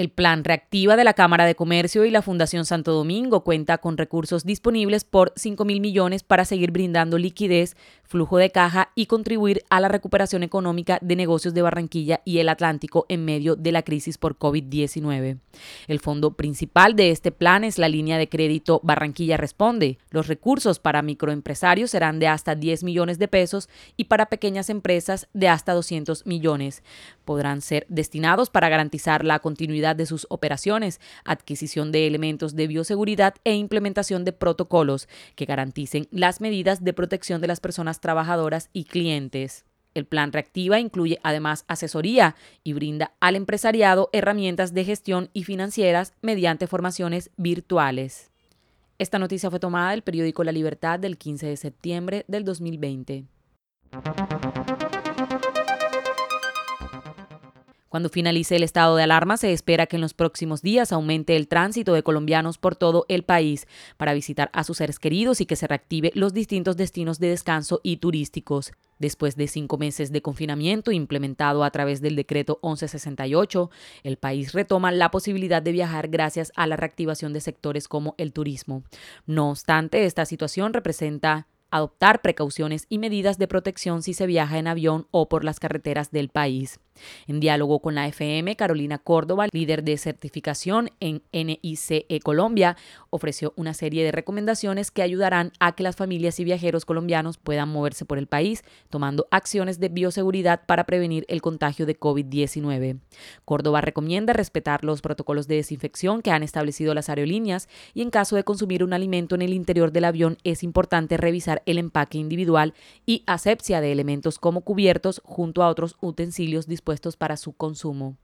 El plan Reactiva de la Cámara de Comercio y la Fundación Santo Domingo cuenta con recursos disponibles por 5 mil millones para seguir brindando liquidez, flujo de caja y contribuir a la recuperación económica de negocios de Barranquilla y el Atlántico en medio de la crisis por COVID-19. El fondo principal de este plan es la línea de crédito Barranquilla Responde. Los recursos para microempresarios serán de hasta 10 millones de pesos y para pequeñas empresas de hasta 200 millones. Podrán ser destinados para garantizar la continuidad de sus operaciones, adquisición de elementos de bioseguridad e implementación de protocolos que garanticen las medidas de protección de las personas trabajadoras y clientes. El plan Reactiva incluye además asesoría y brinda al empresariado herramientas de gestión y financieras mediante formaciones virtuales. Esta noticia fue tomada del periódico La Libertad del 15 de septiembre del 2020. Cuando finalice el estado de alarma, se espera que en los próximos días aumente el tránsito de colombianos por todo el país para visitar a sus seres queridos y que se reactive los distintos destinos de descanso y turísticos. Después de cinco meses de confinamiento implementado a través del decreto 1168, el país retoma la posibilidad de viajar gracias a la reactivación de sectores como el turismo. No obstante, esta situación representa adoptar precauciones y medidas de protección si se viaja en avión o por las carreteras del país. En diálogo con la FM, Carolina Córdoba, líder de certificación en NICE Colombia, ofreció una serie de recomendaciones que ayudarán a que las familias y viajeros colombianos puedan moverse por el país, tomando acciones de bioseguridad para prevenir el contagio de COVID-19. Córdoba recomienda respetar los protocolos de desinfección que han establecido las aerolíneas y en caso de consumir un alimento en el interior del avión es importante revisar el empaque individual y asepsia de elementos como cubiertos junto a otros utensilios dispuestos para su consumo.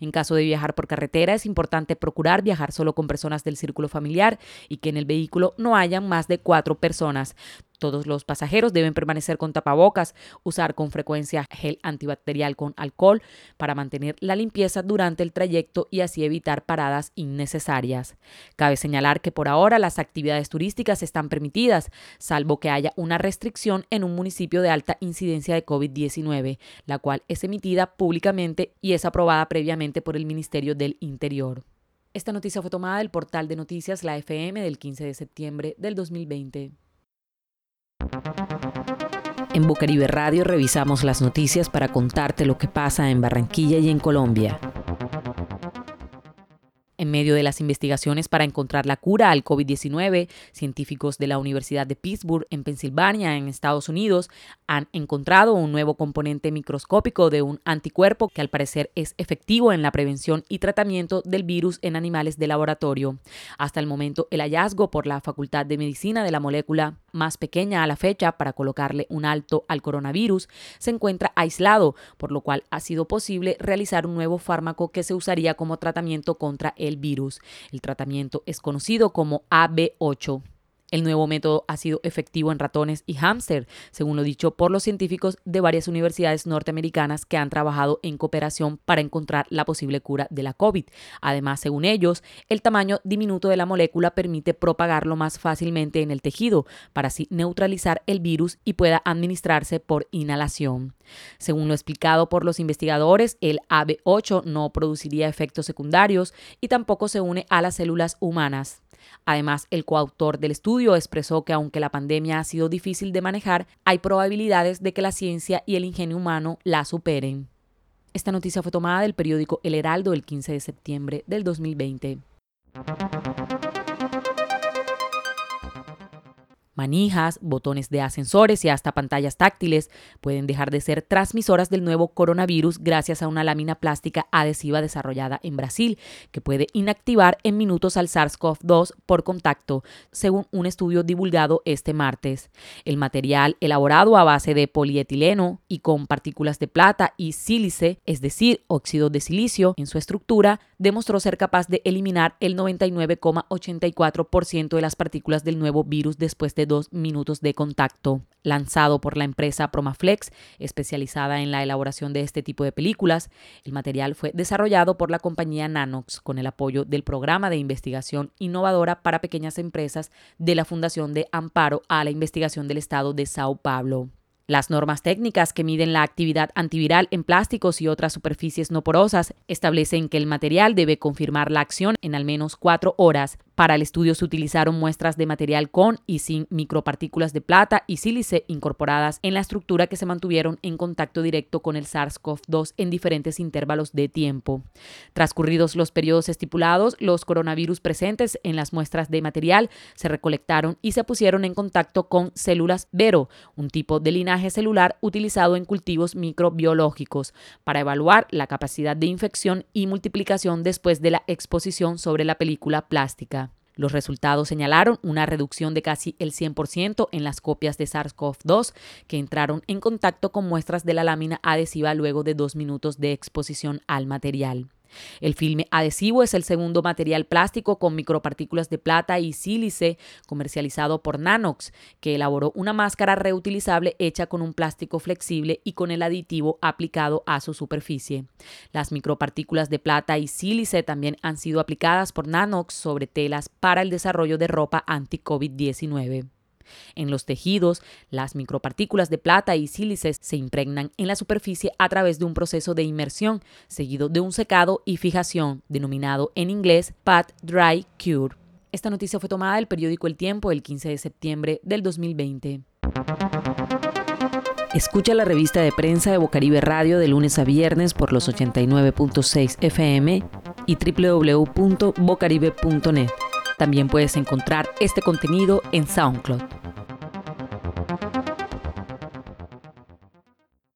En caso de viajar por carretera, es importante procurar viajar solo con personas del círculo familiar y que en el vehículo no hayan más de cuatro personas. Todos los pasajeros deben permanecer con tapabocas, usar con frecuencia gel antibacterial con alcohol para mantener la limpieza durante el trayecto y así evitar paradas innecesarias. Cabe señalar que por ahora las actividades turísticas están permitidas, salvo que haya una restricción en un municipio de alta incidencia de COVID-19, la cual es emitida públicamente y es aprobada previamente por el Ministerio del Interior. Esta noticia fue tomada del portal de noticias La FM del 15 de septiembre del 2020. En Bucaribe Radio revisamos las noticias para contarte lo que pasa en Barranquilla y en Colombia. En medio de las investigaciones para encontrar la cura al COVID-19, científicos de la Universidad de Pittsburgh en Pensilvania, en Estados Unidos, han encontrado un nuevo componente microscópico de un anticuerpo que al parecer es efectivo en la prevención y tratamiento del virus en animales de laboratorio. Hasta el momento, el hallazgo por la Facultad de Medicina de la molécula más pequeña a la fecha para colocarle un alto al coronavirus se encuentra aislado, por lo cual ha sido posible realizar un nuevo fármaco que se usaría como tratamiento contra el virus. El tratamiento es conocido como AB8. El nuevo método ha sido efectivo en ratones y hámster, según lo dicho por los científicos de varias universidades norteamericanas que han trabajado en cooperación para encontrar la posible cura de la COVID. Además, según ellos, el tamaño diminuto de la molécula permite propagarlo más fácilmente en el tejido para así neutralizar el virus y pueda administrarse por inhalación. Según lo explicado por los investigadores, el AB8 no produciría efectos secundarios y tampoco se une a las células humanas. Además, el coautor del estudio expresó que aunque la pandemia ha sido difícil de manejar, hay probabilidades de que la ciencia y el ingenio humano la superen. Esta noticia fue tomada del periódico El Heraldo el 15 de septiembre del 2020. Manijas, botones de ascensores y hasta pantallas táctiles pueden dejar de ser transmisoras del nuevo coronavirus gracias a una lámina plástica adhesiva desarrollada en Brasil, que puede inactivar en minutos al SARS-CoV-2 por contacto, según un estudio divulgado este martes. El material, elaborado a base de polietileno y con partículas de plata y sílice, es decir, óxido de silicio, en su estructura, demostró ser capaz de eliminar el 99,84% de las partículas del nuevo virus después de dos minutos de contacto. Lanzado por la empresa Promaflex, especializada en la elaboración de este tipo de películas, el material fue desarrollado por la compañía Nanox con el apoyo del Programa de Investigación Innovadora para Pequeñas Empresas de la Fundación de Amparo a la Investigación del Estado de Sao Paulo. Las normas técnicas que miden la actividad antiviral en plásticos y otras superficies no porosas establecen que el material debe confirmar la acción en al menos cuatro horas para el estudio se utilizaron muestras de material con y sin micropartículas de plata y sílice incorporadas en la estructura que se mantuvieron en contacto directo con el SARS-CoV-2 en diferentes intervalos de tiempo. Transcurridos los periodos estipulados, los coronavirus presentes en las muestras de material se recolectaron y se pusieron en contacto con células Vero, un tipo de linaje celular utilizado en cultivos microbiológicos, para evaluar la capacidad de infección y multiplicación después de la exposición sobre la película plástica. Los resultados señalaron una reducción de casi el 100% en las copias de SARS-CoV-2 que entraron en contacto con muestras de la lámina adhesiva luego de dos minutos de exposición al material. El filme adhesivo es el segundo material plástico con micropartículas de plata y sílice comercializado por Nanox, que elaboró una máscara reutilizable hecha con un plástico flexible y con el aditivo aplicado a su superficie. Las micropartículas de plata y sílice también han sido aplicadas por Nanox sobre telas para el desarrollo de ropa anti-COVID-19. En los tejidos, las micropartículas de plata y sílices se impregnan en la superficie a través de un proceso de inmersión, seguido de un secado y fijación, denominado en inglés Pat Dry Cure. Esta noticia fue tomada del periódico El Tiempo el 15 de septiembre del 2020. Escucha la revista de prensa de Bocaribe Radio de lunes a viernes por los 89.6 FM y www.bocaribe.net. También puedes encontrar este contenido en SoundCloud.